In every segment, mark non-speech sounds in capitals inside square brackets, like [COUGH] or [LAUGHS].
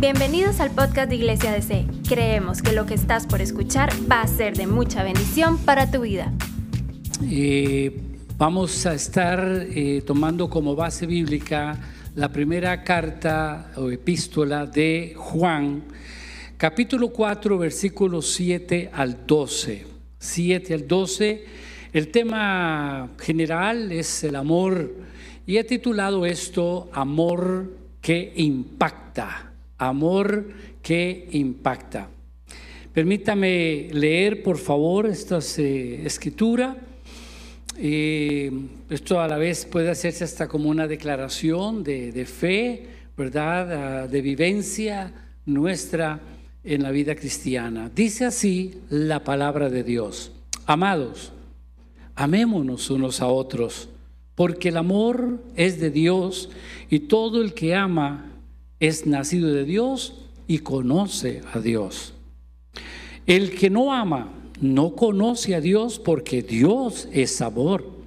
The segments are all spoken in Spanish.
Bienvenidos al podcast de Iglesia DC. Creemos que lo que estás por escuchar va a ser de mucha bendición para tu vida. Eh, vamos a estar eh, tomando como base bíblica la primera carta o epístola de Juan, capítulo 4, versículos 7 al 12. 7 al 12. El tema general es el amor y he titulado esto Amor que impacta amor que impacta. Permítame leer, por favor, esta eh, escritura. Eh, esto a la vez puede hacerse hasta como una declaración de, fe, ¿verdad? Ah, de vivencia nuestra en la vida cristiana. Dice así la palabra de Dios. Amados, amémonos unos a otros, porque el amor es de Dios y todo el que ama es nacido de Dios y conoce a Dios. El que no ama no conoce a Dios porque Dios es amor.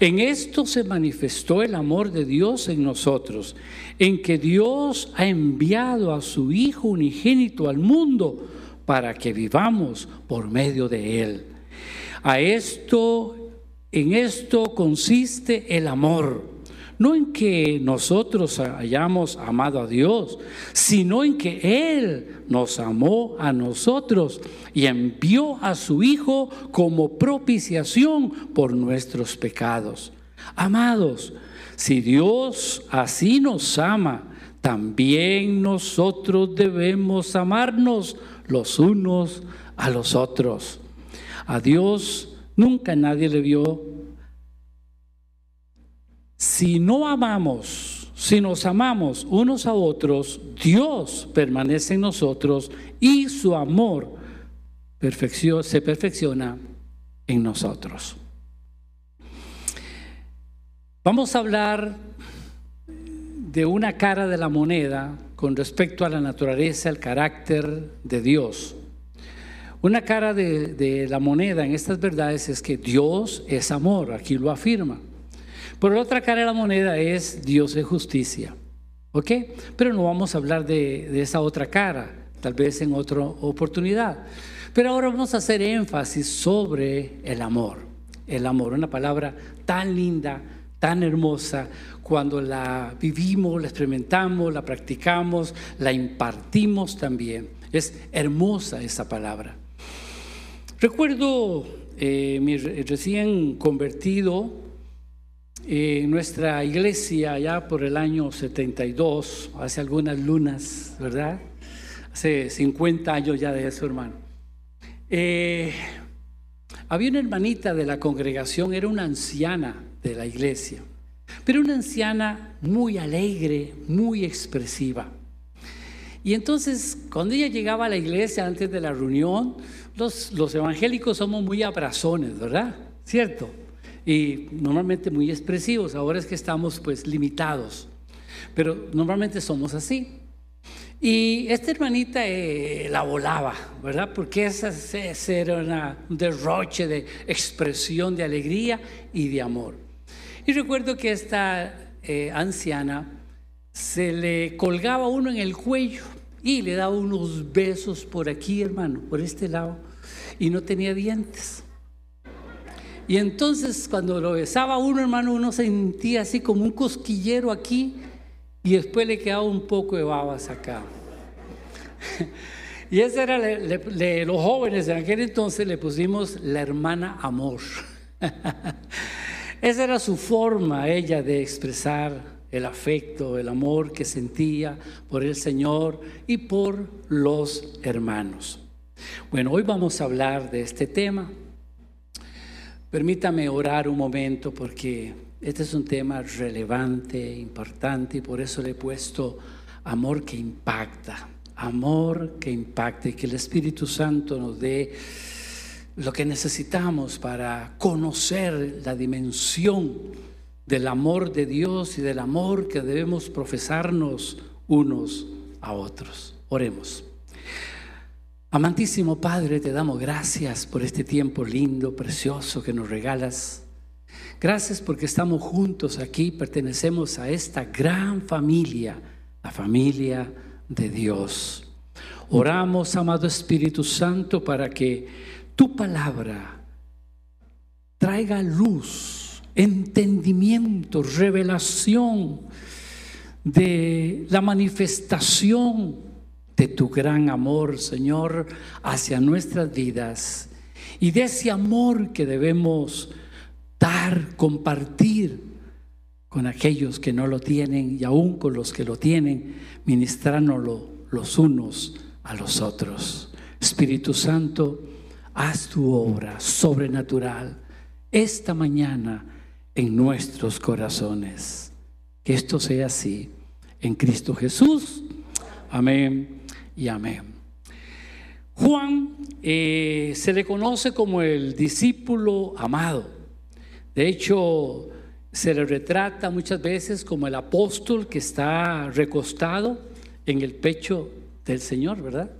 En esto se manifestó el amor de Dios en nosotros, en que Dios ha enviado a su Hijo unigénito al mundo para que vivamos por medio de Él. A esto, en esto consiste el amor no en que nosotros hayamos amado a Dios, sino en que Él nos amó a nosotros y envió a su Hijo como propiciación por nuestros pecados. Amados, si Dios así nos ama, también nosotros debemos amarnos los unos a los otros. A Dios nunca nadie le vio si no amamos, si nos amamos unos a otros, Dios permanece en nosotros y su amor se perfecciona en nosotros. Vamos a hablar de una cara de la moneda con respecto a la naturaleza, el carácter de Dios. Una cara de, de la moneda en estas verdades es que Dios es amor, aquí lo afirma. Por la otra cara de la moneda es Dios es justicia. ¿Ok? Pero no vamos a hablar de, esa otra cara, tal vez en otra oportunidad. Pero ahora vamos a hacer énfasis sobre el amor. El amor, una palabra tan linda, tan hermosa, cuando la vivimos, la experimentamos, la practicamos, la impartimos también. Es hermosa esa palabra. Recuerdo eh, mi recién convertido, en nuestra iglesia ya por el año 72, hace algunas lunas, ¿verdad? Hace 50 años ya de eso, hermano. Eh, había una hermanita de la congregación, era una anciana de la iglesia, pero una anciana muy alegre, muy expresiva. Y entonces, cuando ella llegaba a la iglesia antes de la reunión, los, los evangélicos somos muy abrazones, ¿verdad? ¿Cierto? Y normalmente muy expresivos. Ahora es que estamos pues limitados, pero normalmente somos así. Y esta hermanita eh, la volaba, ¿verdad? Porque esa, era un derroche de expresión de alegría y de amor. Y recuerdo que esta eh, anciana se le colgaba uno en el cuello y le daba unos besos por aquí, hermano, por este lado, y no tenía dientes. Y entonces cuando lo besaba uno, hermano, uno sentía así como un cosquillero aquí y después le quedaba un poco de babas acá. [LAUGHS] Y esa era, los jóvenes de aquel entonces le pusimos la hermana amor. [LAUGHS] Esa era su forma, ella, de expresar el afecto, el amor que sentía por el Señor y por los hermanos. Bueno, hoy vamos a hablar de este tema. Permítame orar un momento porque este es un tema relevante, importante y por eso le he puesto amor que impacta, amor que impacta y que el Espíritu Santo nos dé lo que necesitamos para conocer la dimensión del amor de Dios y del amor que debemos profesarnos unos a otros. Oremos. Amantísimo Padre, te damos gracias por este tiempo lindo, precioso que nos regalas. Gracias porque estamos juntos aquí, pertenecemos a esta gran familia, la familia de Dios. Oramos, amado Espíritu Santo, para que tu palabra traiga luz, entendimiento, revelación de la manifestación de tu gran amor, Señor, hacia nuestras vidas y de ese amor que debemos dar, compartir con aquellos que no lo tienen y aún con los que lo tienen, ministrándolo los unos a los otros. Espíritu Santo, haz tu obra sobrenatural esta mañana en nuestros corazones. Que esto sea así en Cristo Jesús. Amén y amén. Juan eh, se le conoce como el discípulo amado. De hecho, se le retrata muchas veces como el apóstol que está recostado en el pecho del Señor, ¿verdad?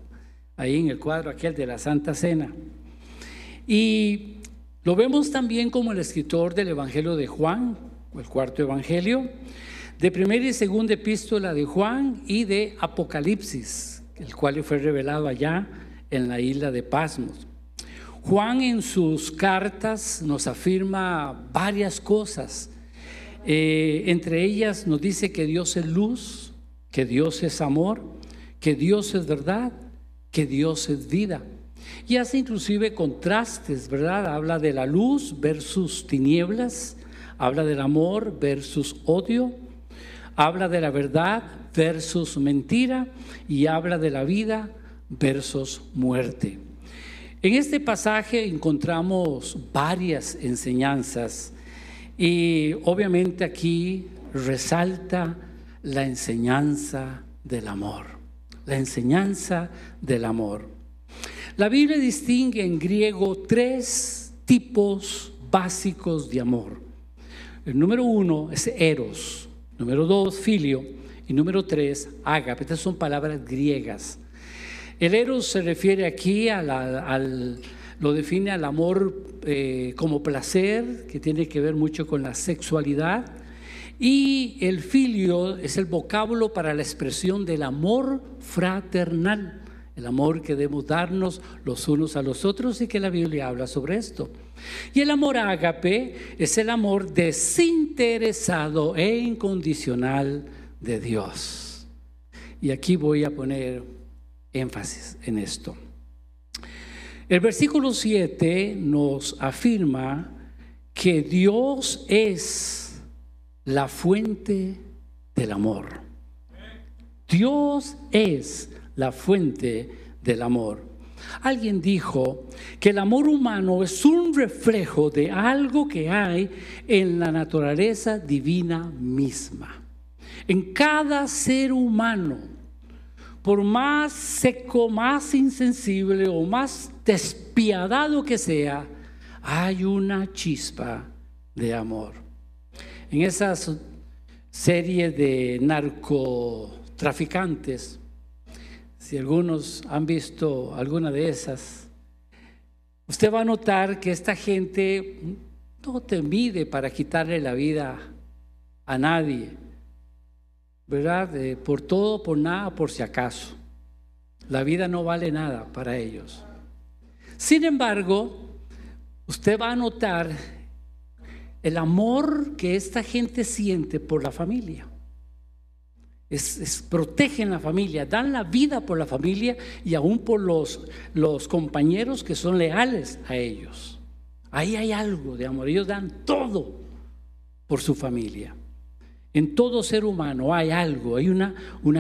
Ahí en el cuadro aquel de la Santa Cena. Y lo vemos también como el escritor del Evangelio de Juan, el cuarto Evangelio, de primera y segunda epístola de Juan y de Apocalipsis, el cual fue revelado allá en la isla de Pasmos. Juan en sus cartas nos afirma varias cosas. Eh, entre ellas nos dice que Dios es luz, que Dios es amor, que Dios es verdad, que Dios es vida. Y hace inclusive contrastes, ¿verdad? Habla de la luz versus tinieblas, habla del amor versus odio, habla de la verdad versus mentira y habla de la vida versus muerte. En este pasaje encontramos varias enseñanzas y obviamente aquí resalta la enseñanza del amor, la enseñanza del amor. La Biblia distingue en griego tres tipos básicos de amor. El número uno es eros, número dos, filio, y número tres, ágape. Estas son palabras griegas. El eros se refiere aquí a al, lo define al amor eh, como placer, que tiene que ver mucho con la sexualidad. Y el filio es el vocablo para la expresión del amor fraternal, el amor que debemos darnos los unos a los otros y que la Biblia habla sobre esto. Y el amor ágape es el amor desinteresado e incondicional de Dios. Y aquí voy a poner énfasis en esto. El versículo 7 nos afirma que Dios es la fuente del amor. Dios es la fuente del amor. Alguien dijo que el amor humano es un reflejo de algo que hay en la naturaleza divina misma. En cada ser humano, por más seco, más insensible o más despiadado que sea, hay una chispa de amor. En esas series de narcotraficantes, si algunos han visto alguna de esas, usted va a notar que esta gente no te mide para quitarle la vida a nadie, ¿verdad? por todo, por nada, por si acaso. La vida no vale nada para ellos. Sin embargo, usted va a notar el amor que esta gente siente por la familia es, protegen la familia, dan la vida por la familia y aún por los, los compañeros que son leales a ellos. Ahí hay algo de amor, ellos dan todo por su familia. En todo ser humano hay algo, hay una,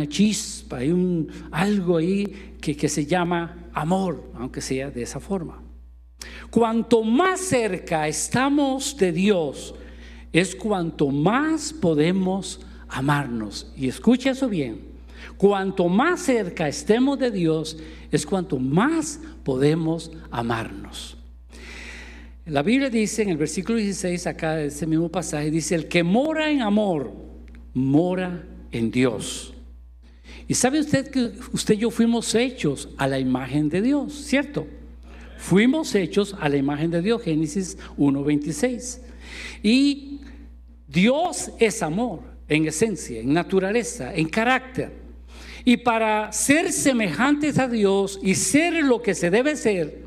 chispa, hay un, algo ahí que, que se llama amor, aunque sea de esa forma. Cuanto más cerca estamos de Dios, es cuanto más podemos amarnos. Y escucha eso bien. Cuanto más cerca estemos de Dios, es cuanto más podemos amarnos. La Biblia dice en el versículo 16, acá de ese mismo pasaje, dice, el que mora en amor, mora en Dios. Y sabe usted que usted y yo fuimos hechos a la imagen de Dios, ¿cierto? Fuimos hechos a la imagen de Dios, Génesis 1.26. Y Dios es amor en esencia, en naturaleza, en carácter. Y para ser semejantes a Dios y ser lo que se debe ser,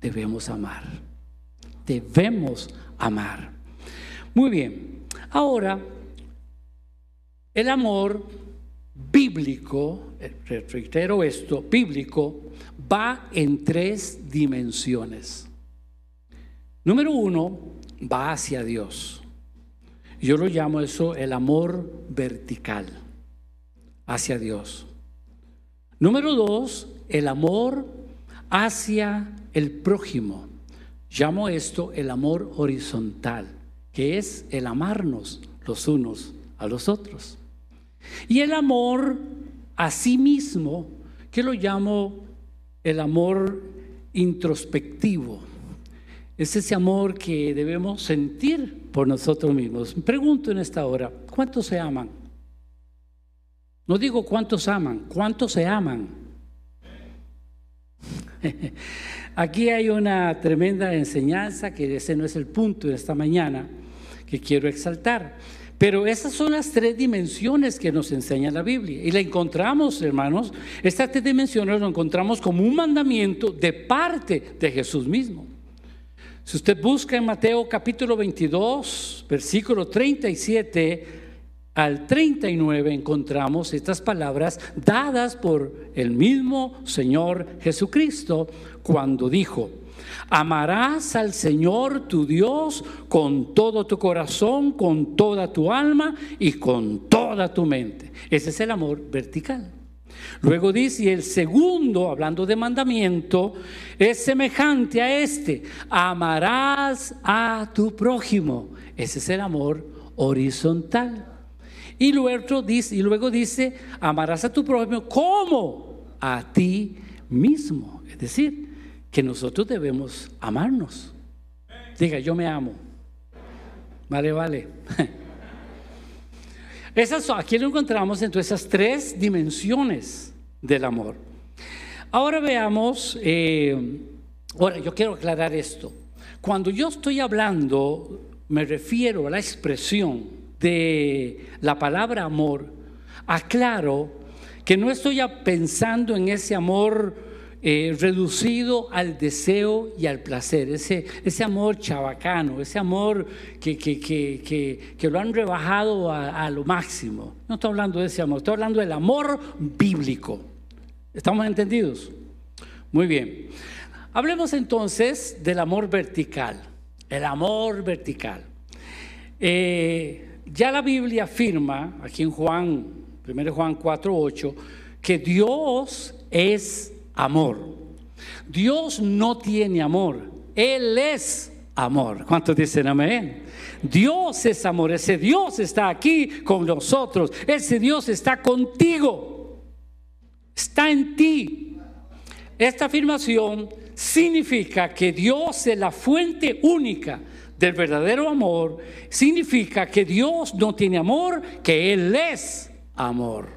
debemos amar. Debemos amar. Muy bien. Ahora, el amor bíblico, eh, reitero esto, bíblico, va en tres dimensiones. Número uno, va hacia Dios. Yo lo llamo eso el amor vertical hacia Dios. Número dos, el amor hacia el prójimo. Llamo esto el amor horizontal, que es el amarnos los unos a los otros. Y el amor a sí mismo, que lo llamo el amor introspectivo. Es ese amor que debemos sentir por nosotros mismos. Pregunto en esta hora, ¿cuántos se aman? No digo cuántos aman, ¿cuántos se aman? [LAUGHS] Aquí hay una tremenda enseñanza que ese no es el punto de esta mañana que quiero exaltar. Pero esas son las tres dimensiones que nos enseña la Biblia. Y la encontramos, hermanos, estas tres dimensiones las encontramos como un mandamiento de parte de Jesús mismo. Si usted busca en Mateo capítulo 22, versículo 37 al 39, encontramos estas palabras dadas por el mismo Señor Jesucristo cuando dijo, Amarás al Señor tu Dios con todo tu corazón, con toda tu alma y con toda tu mente. Ese es el amor vertical. Luego dice, y el segundo, hablando de mandamiento, es semejante a este. Amarás a tu prójimo. Ese es el amor horizontal. Y luego dice, y luego dice amarás a tu prójimo como a ti mismo. Es decir, que nosotros debemos amarnos. Diga, yo me amo. Vale, vale. [LAUGHS] Esas, aquí lo encontramos entre esas tres dimensiones del amor. Ahora veamos, eh, ahora yo quiero aclarar esto. Cuando yo estoy hablando, me refiero a la expresión de la palabra amor, aclaro que no estoy pensando en ese amor eh, reducido al deseo y al placer, ese, ese amor chabacano, ese amor que, que, que, que lo han rebajado a, lo máximo. No estoy hablando de ese amor, estoy hablando del amor bíblico. ¿Estamos entendidos? Muy bien. Hablemos entonces del amor vertical, el amor vertical. Eh, ya la Biblia afirma, aquí en Juan, 1 Juan 4.8, que Dios es amor. Dios no tiene amor, Él es amor. ¿Cuántos dicen amén? Dios es amor, ese Dios está aquí con nosotros, ese Dios está contigo, está en ti. Esta afirmación significa que Dios es la fuente única del verdadero amor, significa que Dios no tiene amor, que Él es amor.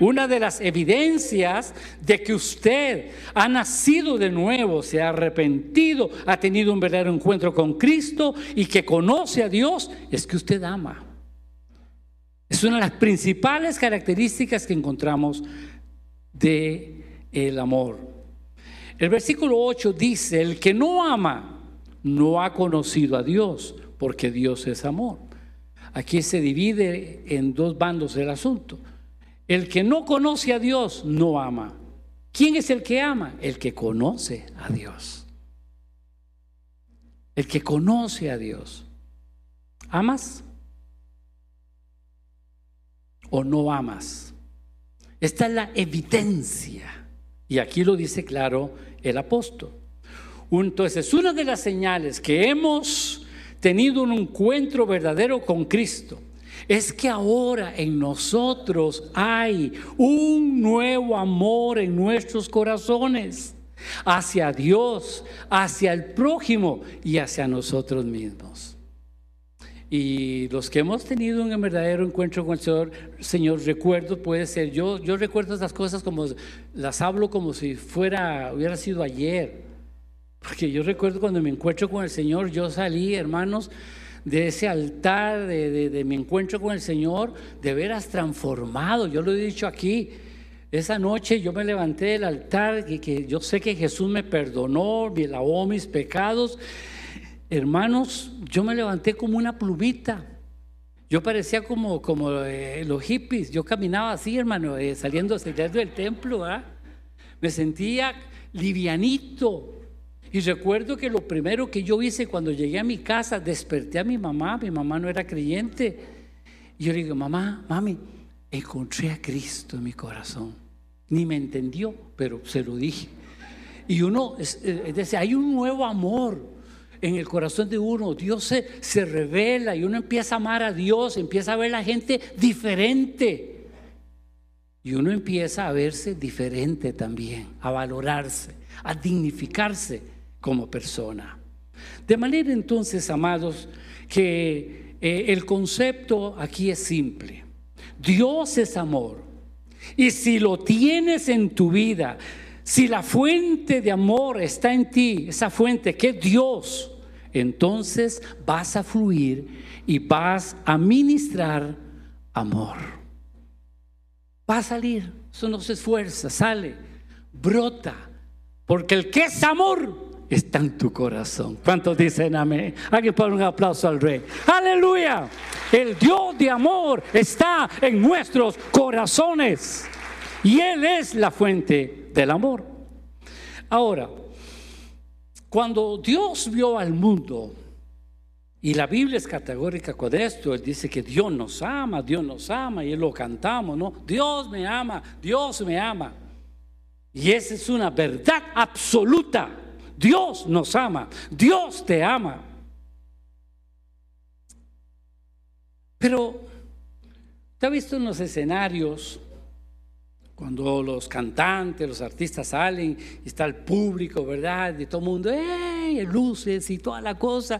Una de las evidencias de que usted ha nacido de nuevo, se ha arrepentido, ha tenido un verdadero encuentro con Cristo y que conoce a Dios, es que usted ama. Es una de las principales características que encontramos de el amor. El versículo 8 dice, el que no ama no ha conocido a Dios, porque Dios es amor. Aquí se divide en dos bandos el asunto. El que no conoce a Dios no ama. ¿Quién es el que ama? El que conoce a Dios. El que conoce a Dios. ¿Amas? ¿O no amas? Esta es la evidencia. Y aquí lo dice claro el apóstol. Entonces, una de las señales que hemos tenido un encuentro verdadero con Cristo es que ahora en nosotros hay un nuevo amor en nuestros corazones hacia Dios, hacia el prójimo y hacia nosotros mismos. Y los que hemos tenido un verdadero encuentro con el Señor, Señor, recuerdo puede ser, yo, yo recuerdo estas cosas como las hablo como si fuera, hubiera sido ayer. Porque yo recuerdo cuando me encuentro con el Señor, yo salí, hermanos, de ese altar, de, mi encuentro con el Señor, de veras transformado. Yo lo he dicho aquí, esa noche yo me levanté del altar y que yo sé que Jesús me perdonó, me lavó mis pecados. Hermanos, yo me levanté como una plumita. Yo parecía como, como eh, los hippies. Yo caminaba así, hermano, eh, saliendo, saliendo del templo. ¿ah? Me sentía livianito. Y recuerdo que lo primero que yo hice cuando llegué a mi casa, desperté a mi mamá. Mi mamá no era creyente. Y yo le digo, mamá, mami, encontré a Cristo en mi corazón. Ni me entendió, pero se lo dije. Y uno, es, es hay un nuevo amor en el corazón de uno. Dios se, se revela y uno empieza a amar a Dios, empieza a ver a la gente diferente. Y uno empieza a verse diferente también, a valorarse, a dignificarse como persona. De manera entonces, amados, que eh, el concepto aquí es simple. Dios es amor. Y si lo tienes en tu vida, si la fuente de amor está en ti, esa fuente que es Dios, entonces vas a fluir y vas a ministrar amor. Va a salir, eso no se esfuerza, sale, brota, porque el que es amor está en tu corazón. ¿Cuántos dicen amén? Alguien pone un aplauso al rey. Aleluya. El Dios de amor está en nuestros corazones. Y Él es la fuente del amor. Ahora, cuando Dios vio al mundo, y la Biblia es categórica con esto, Él dice que Dios nos ama, Dios nos ama, y Él lo cantamos, ¿no? Dios me ama, Dios me ama. Y esa es una verdad absoluta. Dios nos ama, Dios te ama. Pero, ¿te has visto en los escenarios cuando los cantantes, los artistas salen y está el público, ¿verdad? Y todo el mundo, ¡eh! Luces y toda la cosa.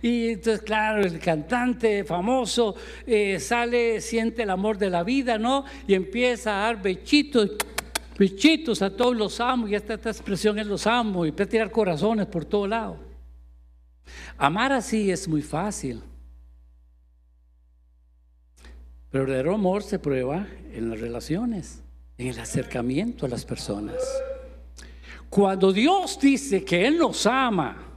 Y entonces, claro, el cantante famoso eh, sale, siente el amor de la vida, ¿no? Y empieza a dar bechitos Bichitos a todos los amo, y esta, esta expresión es los amo, y puede tirar corazones por todo lado. Amar así es muy fácil. Pero el verdadero amor se prueba en las relaciones, en el acercamiento a las personas. Cuando Dios dice que Él nos ama,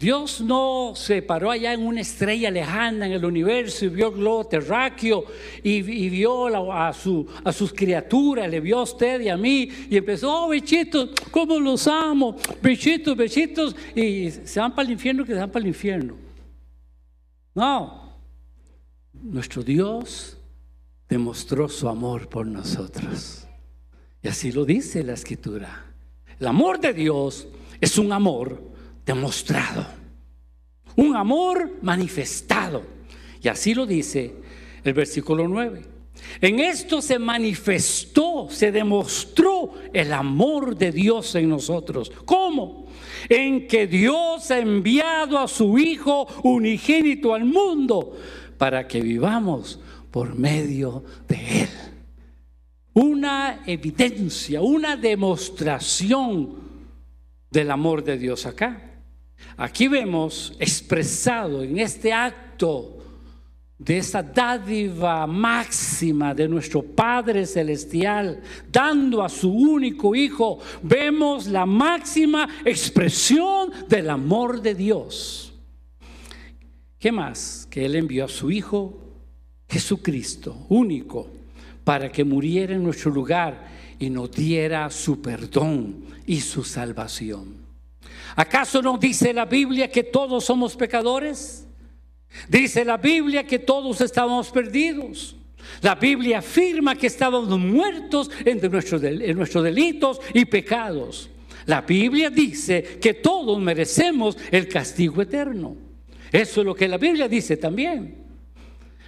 Dios no se paró allá en una estrella lejana en el universo y vio globo terráqueo y, vio a, a, sus criaturas, le vio a usted y a mí y empezó, oh, bichitos, cómo los amo, bichitos, bichitos, y se van para el infierno que se van para el infierno. No, nuestro Dios demostró su amor por nosotros. Y así lo dice la escritura. El amor de Dios es un amor demostrado, un amor manifestado. Y así lo dice el versículo 9. En esto se manifestó, se demostró el amor de Dios en nosotros. ¿Cómo? En que Dios ha enviado a su Hijo unigénito al mundo para que vivamos por medio de Él. Una evidencia, una demostración del amor de Dios acá. Aquí vemos expresado en este acto de esa dádiva máxima de nuestro Padre Celestial, dando a su único Hijo, vemos la máxima expresión del amor de Dios. ¿Qué más? Que Él envió a su Hijo Jesucristo, único, para que muriera en nuestro lugar y nos diera su perdón y su salvación. ¿Acaso no dice la Biblia que todos somos pecadores? Dice la Biblia que todos estábamos perdidos. La Biblia afirma que estábamos muertos en nuestros, nuestros delitos y pecados. La Biblia dice que todos merecemos el castigo eterno. Eso es lo que la Biblia dice también.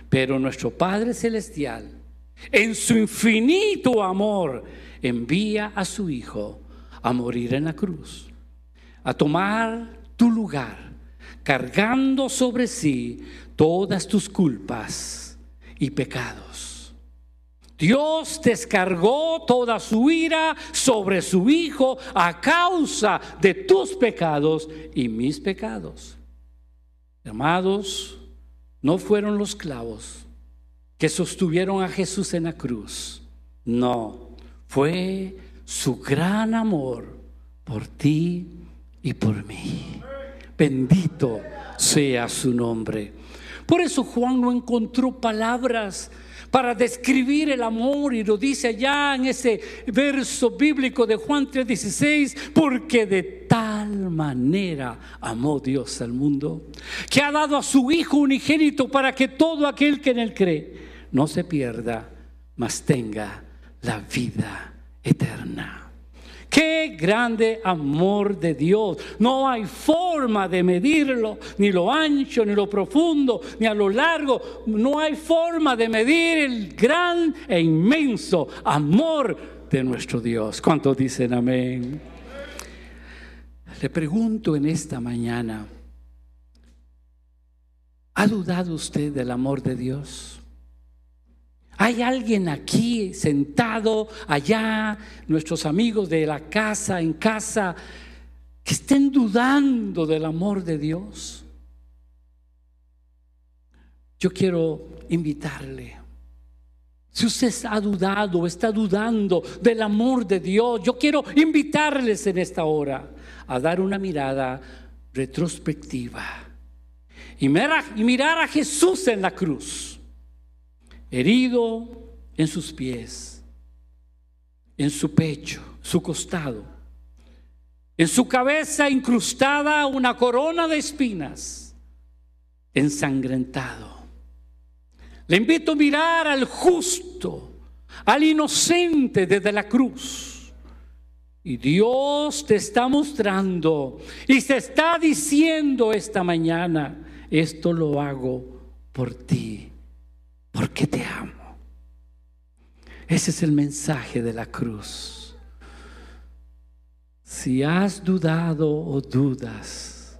Pero nuestro Padre Celestial, en su infinito amor, envía a su Hijo a morir en la cruz a tomar tu lugar, cargando sobre sí todas tus culpas y pecados. Dios descargó toda su ira sobre su Hijo a causa de tus pecados y mis pecados. Amados, no fueron los clavos que sostuvieron a Jesús en la cruz. No, fue su gran amor por ti y por mí. Bendito sea su nombre. Por eso Juan no encontró palabras para describir el amor y lo dice allá en ese verso bíblico de Juan 3:16, porque de tal manera amó Dios al mundo, que ha dado a su Hijo unigénito para que todo aquel que en él cree no se pierda, mas tenga la vida eterna. Qué grande amor de Dios. No hay forma de medirlo, ni lo ancho, ni lo profundo, ni a lo largo. No hay forma de medir el gran e inmenso amor de nuestro Dios. ¿Cuántos dicen amén? Le pregunto en esta mañana, ¿ha dudado usted del amor de Dios? Hay alguien aquí sentado allá, nuestros amigos de la casa, en casa, que estén dudando del amor de Dios. Yo quiero invitarle. Si usted ha dudado o está dudando del amor de Dios, yo quiero invitarles en esta hora a dar una mirada retrospectiva y mirar a Jesús en la cruz herido en sus pies, en su pecho, su costado, en su cabeza incrustada una corona de espinas, ensangrentado. Le invito a mirar al justo, al inocente desde la cruz. Y Dios te está mostrando y se está diciendo esta mañana, esto lo hago por ti porque te amo. Ese es el mensaje de la cruz. Si has dudado o dudas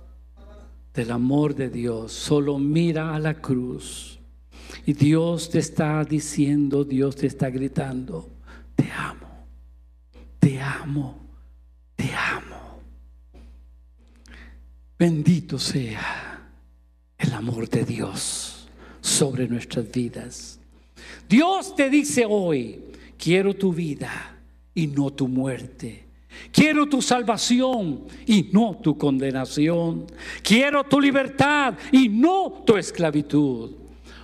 del amor de Dios, solo mira a la cruz. Y Dios te está diciendo, Dios te está gritando, te amo, te amo, te amo. Bendito sea el amor de Dios sobre nuestras vidas. Dios te dice hoy, quiero tu vida y no tu muerte. Quiero tu salvación y no tu condenación. Quiero tu libertad y no tu esclavitud.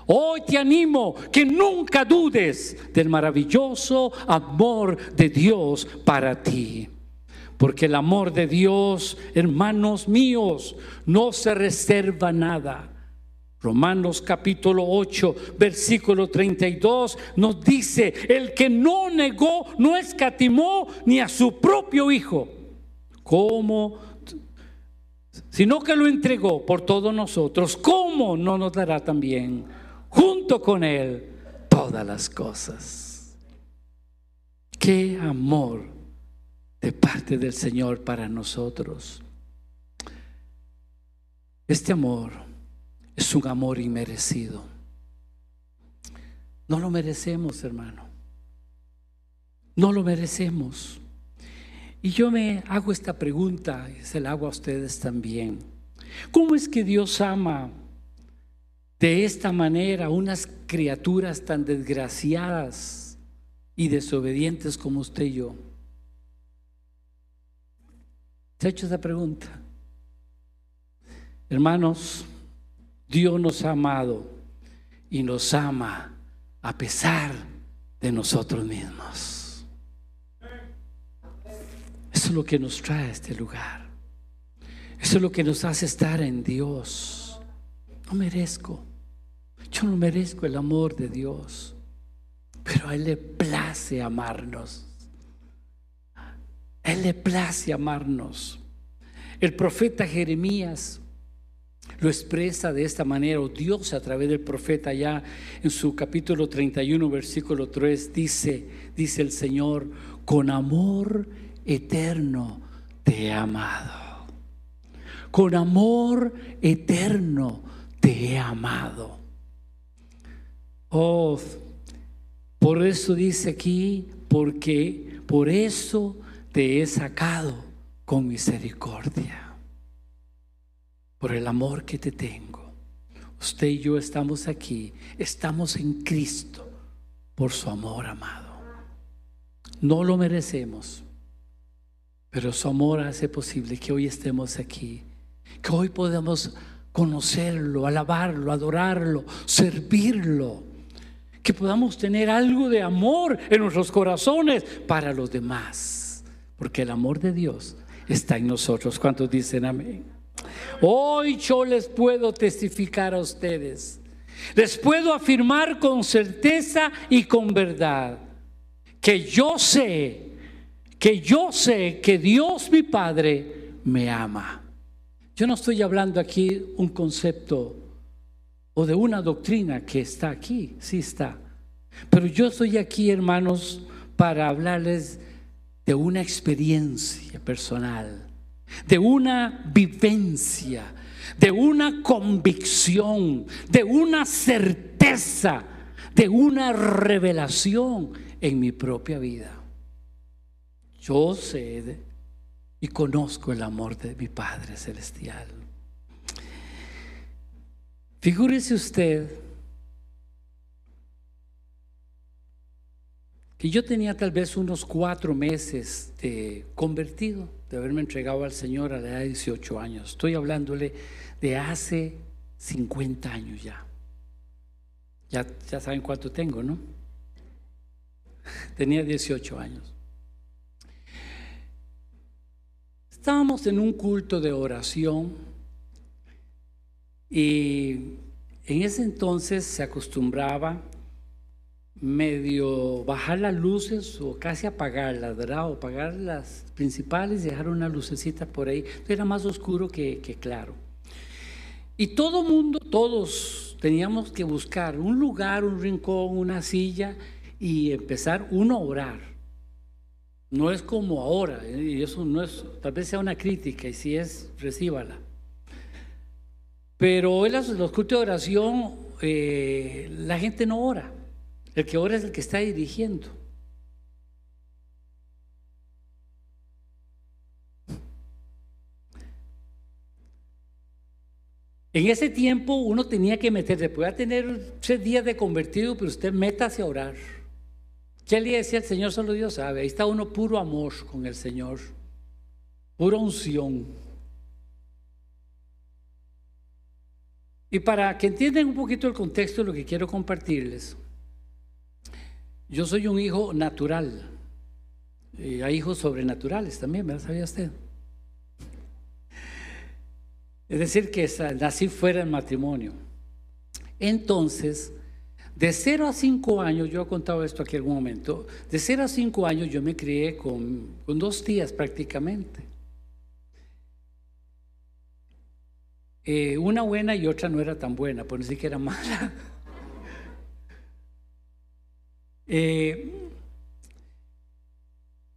Hoy te animo que nunca dudes del maravilloso amor de Dios para ti. Porque el amor de Dios, hermanos míos, no se reserva nada Romanos capítulo 8, versículo 32 nos dice, el que no negó, no escatimó ni a su propio hijo, como, sino que lo entregó por todos nosotros, ¿cómo no nos dará también junto con él todas las cosas? Qué amor de parte del Señor para nosotros. Este amor es un amor inmerecido. No lo merecemos, hermano. No lo merecemos. Y yo me hago esta pregunta, y se la hago a ustedes también. ¿Cómo es que Dios ama de esta manera unas criaturas tan desgraciadas y desobedientes como usted y yo? ¿Se ha hecho esa pregunta? Hermanos, Dios nos ha amado y nos ama a pesar de nosotros mismos. Eso es lo que nos trae a este lugar. Eso es lo que nos hace estar en Dios. No merezco. Yo no merezco el amor de Dios. Pero a Él le place amarnos. A Él le place amarnos. El profeta Jeremías lo expresa de esta manera, o Dios a través del profeta ya en su capítulo 31, versículo 3, dice, dice el Señor, con amor eterno te he amado. Con amor eterno te he amado. Oh, por eso dice aquí, porque por eso te he sacado con misericordia por el amor que te tengo. Usted y yo estamos aquí, estamos en Cristo por su amor amado. No lo merecemos. Pero su amor hace posible que hoy estemos aquí, que hoy podamos conocerlo, alabarlo, adorarlo, servirlo, que podamos tener algo de amor en nuestros corazones para los demás, porque el amor de Dios está en nosotros. ¿Cuántos dicen amén? Hoy yo les puedo testificar a ustedes, les puedo afirmar con certeza y con verdad que yo sé que yo sé que Dios mi Padre me ama. Yo no estoy hablando aquí un concepto o de una doctrina que está aquí, sí está. Pero yo estoy aquí, hermanos, para hablarles de una experiencia personal, de una vivencia, de una convicción, de una certeza, de una revelación en mi propia vida. Yo sé y conozco el amor de mi Padre Celestial. Figúrese usted que yo tenía tal vez unos cuatro meses de convertido, de haberme entregado al Señor a la edad de 18 años. Estoy hablándole de hace 50 años ya. Ya, saben cuánto tengo, ¿no? [LAUGHS] Tenía 18 años. Estábamos en un culto de oración y en ese entonces se acostumbraba medio bajar las luces o casi apagarlas, ¿verdad? O apagar las principales y dejar una lucecita por ahí. Era más oscuro que, claro. Y todo mundo, todos teníamos que buscar un lugar, un rincón, una silla y empezar uno a orar. No es como ahora, ¿eh? y eso no es, tal vez sea una crítica, y si es, recíbala. Pero en los cultos de oración, eh, la gente no ora. El que ora es el que está dirigiendo. En ese tiempo uno tenía que meterse, podía tener tres días de convertido, pero usted métase a orar. ¿Qué le decía el Señor? Solo Dios sabe. Ahí está uno puro amor con el Señor, pura unción. Y para que entiendan un poquito el contexto de lo que quiero compartirles, yo soy un hijo natural. Hay hijos sobrenaturales también, ¿verdad? ¿Sabía usted? Es decir, que nací fuera del matrimonio. Entonces, de 0 a 5 años, yo he contado esto aquí algún momento, de 0 a 5 años yo me crié con, dos tías prácticamente. Eh, una buena y otra no era tan buena, por decir que era mala. Eh,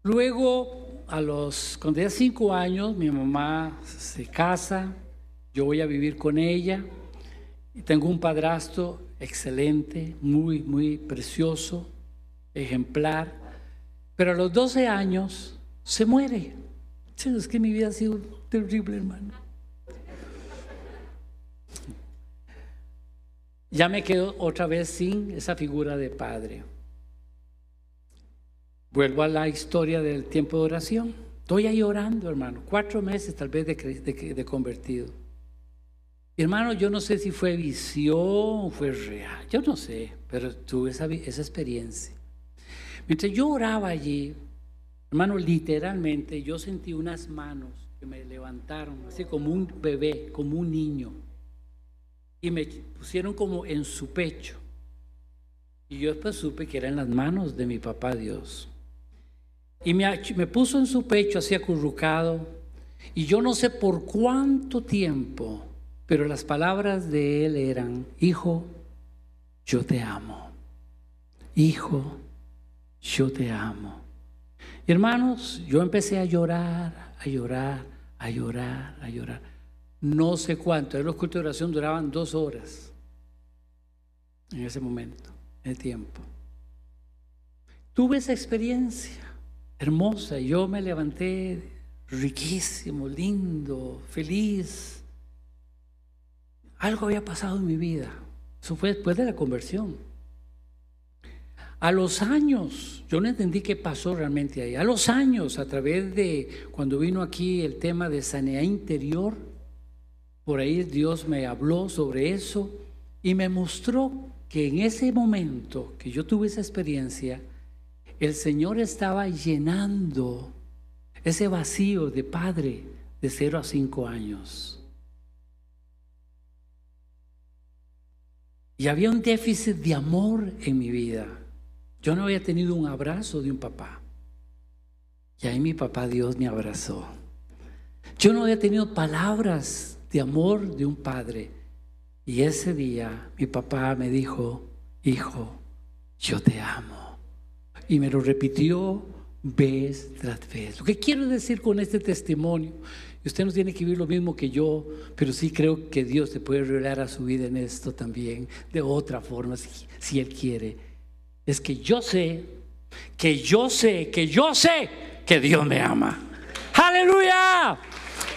luego, a los, cuando tenía 5 años, mi mamá se casa, yo voy a vivir con ella, y tengo un padrastro excelente, muy, muy precioso, ejemplar, pero a los 12 años se muere. Es que mi vida ha sido terrible, hermano. Ya me quedo otra vez sin esa figura de padre. Vuelvo a la historia del tiempo de oración. Estoy ahí orando, hermano. Cuatro meses tal vez de, de, de convertido. Hermano, yo no sé si fue visión fue real, yo no sé, pero tuve esa, esa experiencia. Mientras yo oraba allí, hermano, literalmente yo sentí unas manos que me levantaron, así como un bebé, como un niño, y me pusieron como en su pecho. Y yo después supe que eran las manos de mi papá Dios. Y me, puso en su pecho así acurrucado, y yo no sé por cuánto tiempo pero las palabras de él eran, hijo, yo te amo. Hijo, yo te amo. hermanos, yo empecé a llorar, a llorar, a llorar, a llorar. No sé cuánto. Los cultos de oración duraban dos horas en ese momento, en el tiempo. Tuve esa experiencia hermosa. Yo me levanté riquísimo, lindo, feliz algo había pasado en mi vida. Eso fue después de la conversión. A los años, yo no entendí qué pasó realmente ahí. A los años, a través de cuando vino aquí el tema de sanidad interior, por ahí Dios me habló sobre eso y me mostró que en ese momento que yo tuve esa experiencia, el Señor estaba llenando ese vacío de padre de 0 a 5 años. Y había un déficit de amor en mi vida. Yo no había tenido un abrazo de un papá. Y ahí mi papá Dios me abrazó. Yo no había tenido palabras de amor de un padre. Y ese día mi papá me dijo, hijo, yo te amo. Y me lo repitió vez tras vez. Lo que quiero decir con este testimonio, y usted no tiene que vivir lo mismo que yo, pero sí creo que Dios te puede revelar a su vida en esto también, de otra forma, si, si Él quiere. Es que yo sé, que yo sé, que yo sé que Dios me ama. Aleluya.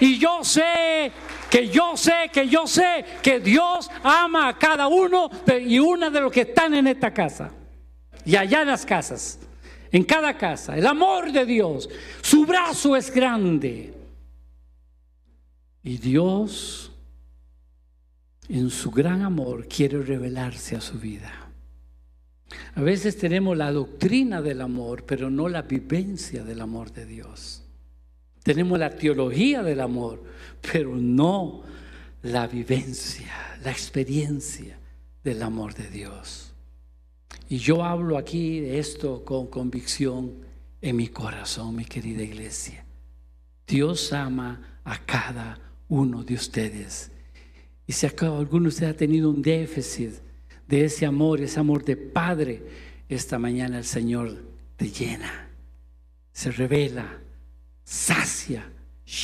Y yo sé que yo sé, que yo sé que Dios ama a cada uno y una de los que están en esta casa y allá en las casas en cada casa. El amor de Dios. Su brazo es grande. Y Dios, en su gran amor, quiere revelarse a su vida. A veces tenemos la doctrina del amor, pero no la vivencia del amor de Dios. Tenemos la teología del amor, pero no la vivencia, la experiencia del amor de Dios. Y yo hablo aquí de esto con convicción en mi corazón, mi querida iglesia. Dios ama a cada uno de ustedes. Y si alguno de ustedes ha tenido un déficit de ese amor, ese amor de Padre, esta mañana el Señor te llena, se revela, sacia,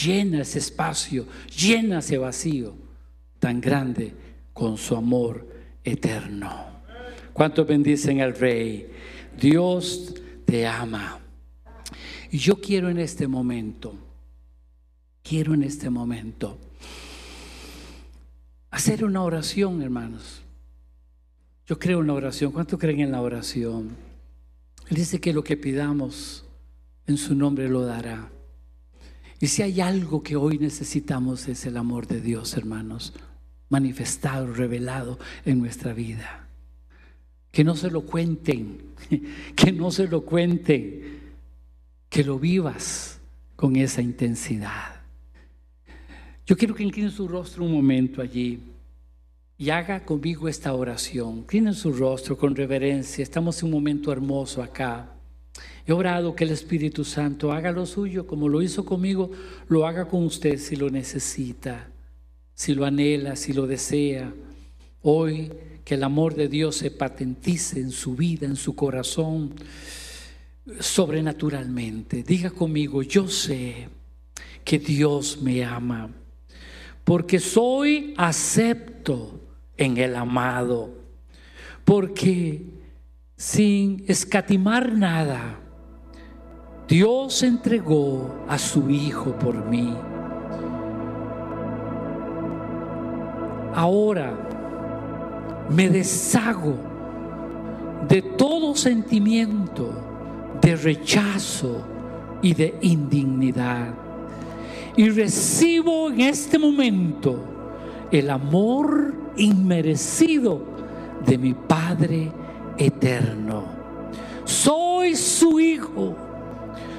llena ese espacio, llena ese vacío tan grande con su amor eterno. ¿Cuántos bendicen al Rey? Dios te ama. Y yo quiero en este momento, quiero en este momento hacer una oración, hermanos. Yo creo en la oración. ¿Cuántos creen en la oración? Él dice que lo que pidamos en su nombre lo dará. Y si hay algo que hoy necesitamos es el amor de Dios, hermanos, manifestado, revelado en nuestra vida. Que no se lo cuenten, [LAUGHS] que no se lo cuenten, que lo vivas con esa intensidad. Yo quiero que inclinen su rostro un momento allí y haga conmigo esta oración. Inclinen su rostro con reverencia. Estamos en un momento hermoso acá. He orado que el Espíritu Santo haga lo suyo como lo hizo conmigo, lo haga con usted si lo necesita, si lo anhela, si lo desea. Hoy que el amor de Dios se patentice en su vida, en su corazón, sobrenaturalmente. Diga conmigo, yo sé que Dios me ama, porque soy acepto en el amado, porque sin escatimar nada, Dios entregó a su Hijo por mí. Ahora, me deshago de todo sentimiento de rechazo y de indignidad. Y recibo en este momento el amor inmerecido de mi Padre eterno. Soy su hijo,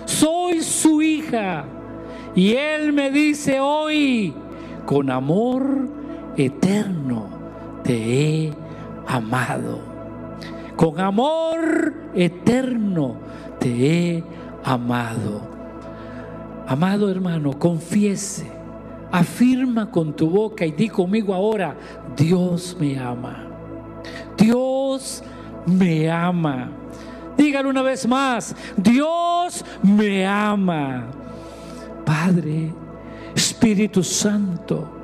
soy su hija. Y Él me dice hoy, con amor eterno, te he amado. Con amor eterno te he amado. Amado hermano, confiese, afirma con tu boca y di conmigo ahora, Dios me ama. Dios me ama. Dígalo una vez más, Dios me ama. Padre, Espíritu Santo,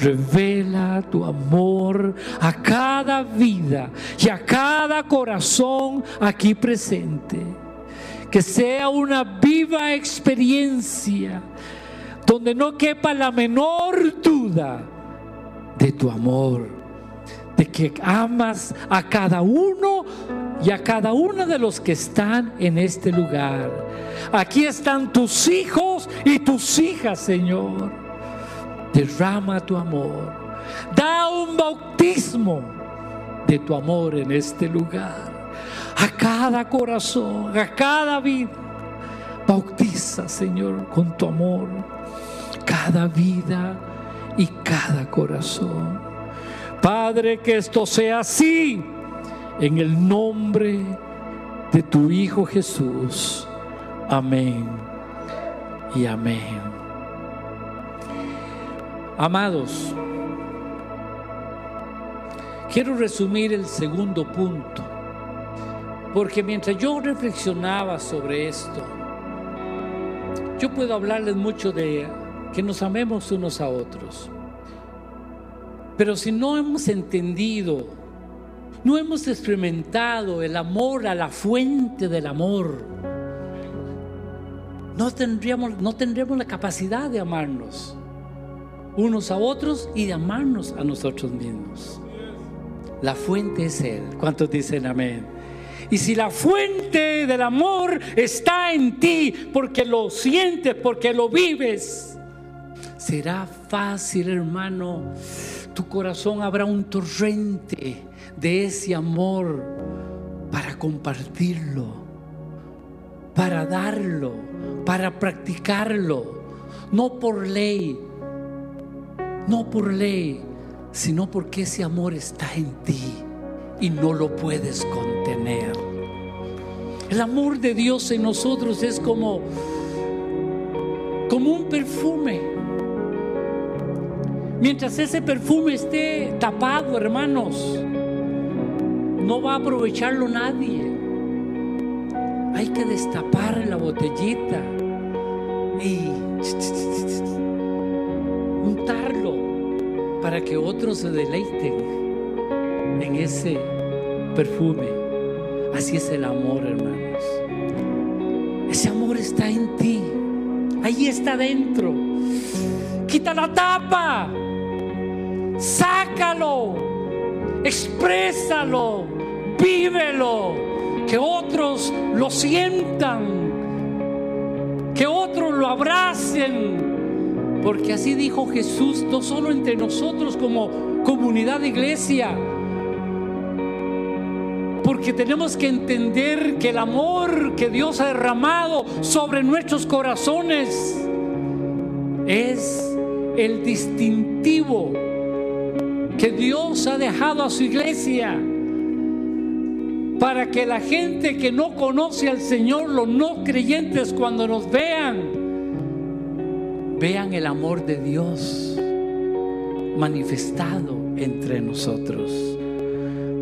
Revela tu amor a cada vida y a cada corazón aquí presente. Que sea una viva experiencia donde no quepa la menor duda de tu amor, de que amas a cada uno y a cada uno de los que están en este lugar. Aquí están tus hijos y tus hijas, Señor. Derrama tu amor. Da un bautismo de tu amor en este lugar. A cada corazón, a cada vida. Bautiza, Señor, con tu amor. Cada vida y cada corazón. Padre, que esto sea así en el nombre de tu Hijo Jesús. Amén y amén. Amados, quiero resumir el segundo punto, porque mientras yo reflexionaba sobre esto, yo puedo hablarles mucho de que nos amemos unos a otros. Pero si no hemos entendido no hemos experimentado el amor a la fuente del amor. No tendríamos, no tendríamos la capacidad de amarnos unos a otros y de amarnos a nosotros mismos. La fuente es Él. ¿Cuántos dicen amén? Y si la fuente del amor está en ti, porque lo sientes, porque lo vives, será fácil, hermano. Tu corazón habrá un torrente de ese amor para compartirlo, para darlo, para practicarlo, no por ley, no por ley, sino porque ese amor está en ti y no lo puedes contener. El amor de Dios en nosotros es como como un perfume. Mientras ese perfume esté tapado, hermanos, no va a aprovecharlo nadie. Hay que destapar la botellita que otros se deleiten en ese perfume. Así es el amor, hermanos. Ese amor está en ti. Ahí está dentro. Quita la tapa. Sácalo. Exprésalo vívelo, que otros lo sientan, que otros lo abracen, porque así dijo Jesús, no solo entre nosotros como comunidad de iglesia, porque tenemos que entender que el amor que Dios ha derramado sobre nuestros corazones es el distintivo que Dios ha dejado a su iglesia para que la gente que no conoce al Señor, los no creyentes, cuando nos vean, vean el amor de Dios manifestado entre nosotros.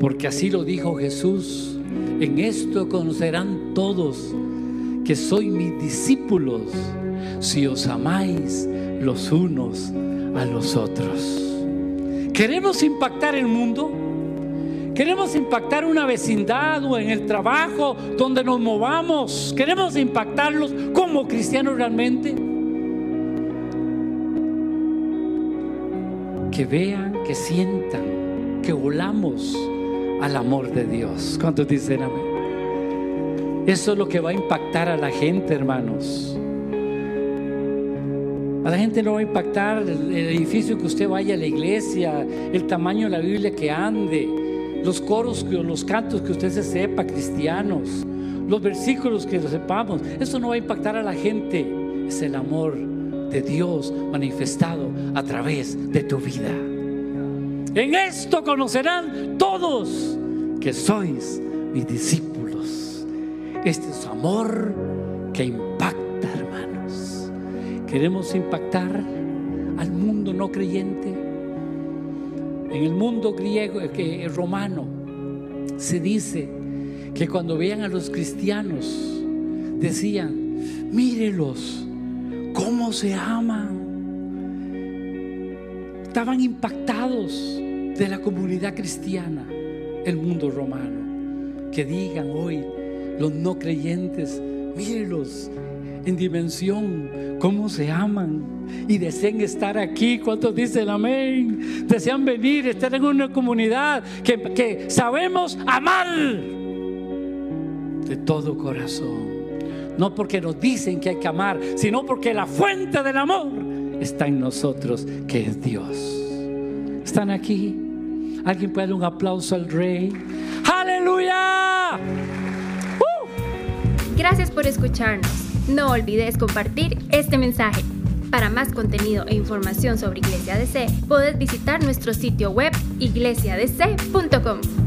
Porque así lo dijo Jesús, en esto conocerán todos que soy mis discípulos si os amáis los unos a los otros. ¿Queremos impactar el mundo? Queremos impactar una vecindad o en el trabajo donde nos movamos. Queremos impactarlos como cristianos realmente. Que vean, que sientan, que volamos al amor de Dios. ¿Cuántos dicen amén? Eso es lo que va a impactar a la gente, hermanos. A la gente no va a impactar el edificio que usted vaya a la iglesia, el tamaño de la Biblia que ande los coros, los cantos que usted se sepa, cristianos, los versículos que sepamos. Eso no va a impactar a la gente. Es el amor de Dios manifestado a través de tu vida. En esto conocerán todos que sois mis discípulos. Este es amor que impacta, hermanos. Queremos impactar al mundo no creyente en el mundo griego, que romano, se dice que cuando veían a los cristianos, decían, mírelos, cómo se aman. Estaban impactados de la comunidad cristiana, el mundo romano. Que digan hoy los no creyentes, mírelos, en dimensión, cómo se aman y desean estar aquí. ¿Cuántos dicen amén? Desean venir, estar en una comunidad que, que sabemos amar. de todo corazón. No porque nos dicen que hay que amar, sino porque la fuente del amor está en nosotros, que es Dios. ¿Están aquí? ¿Alguien puede dar un aplauso al Rey? ¡Aleluya! ¡Uh! Gracias por escucharnos. No olvides compartir este mensaje. Para más contenido e información sobre Iglesia DC, puedes visitar nuestro sitio web iglesiadc.com.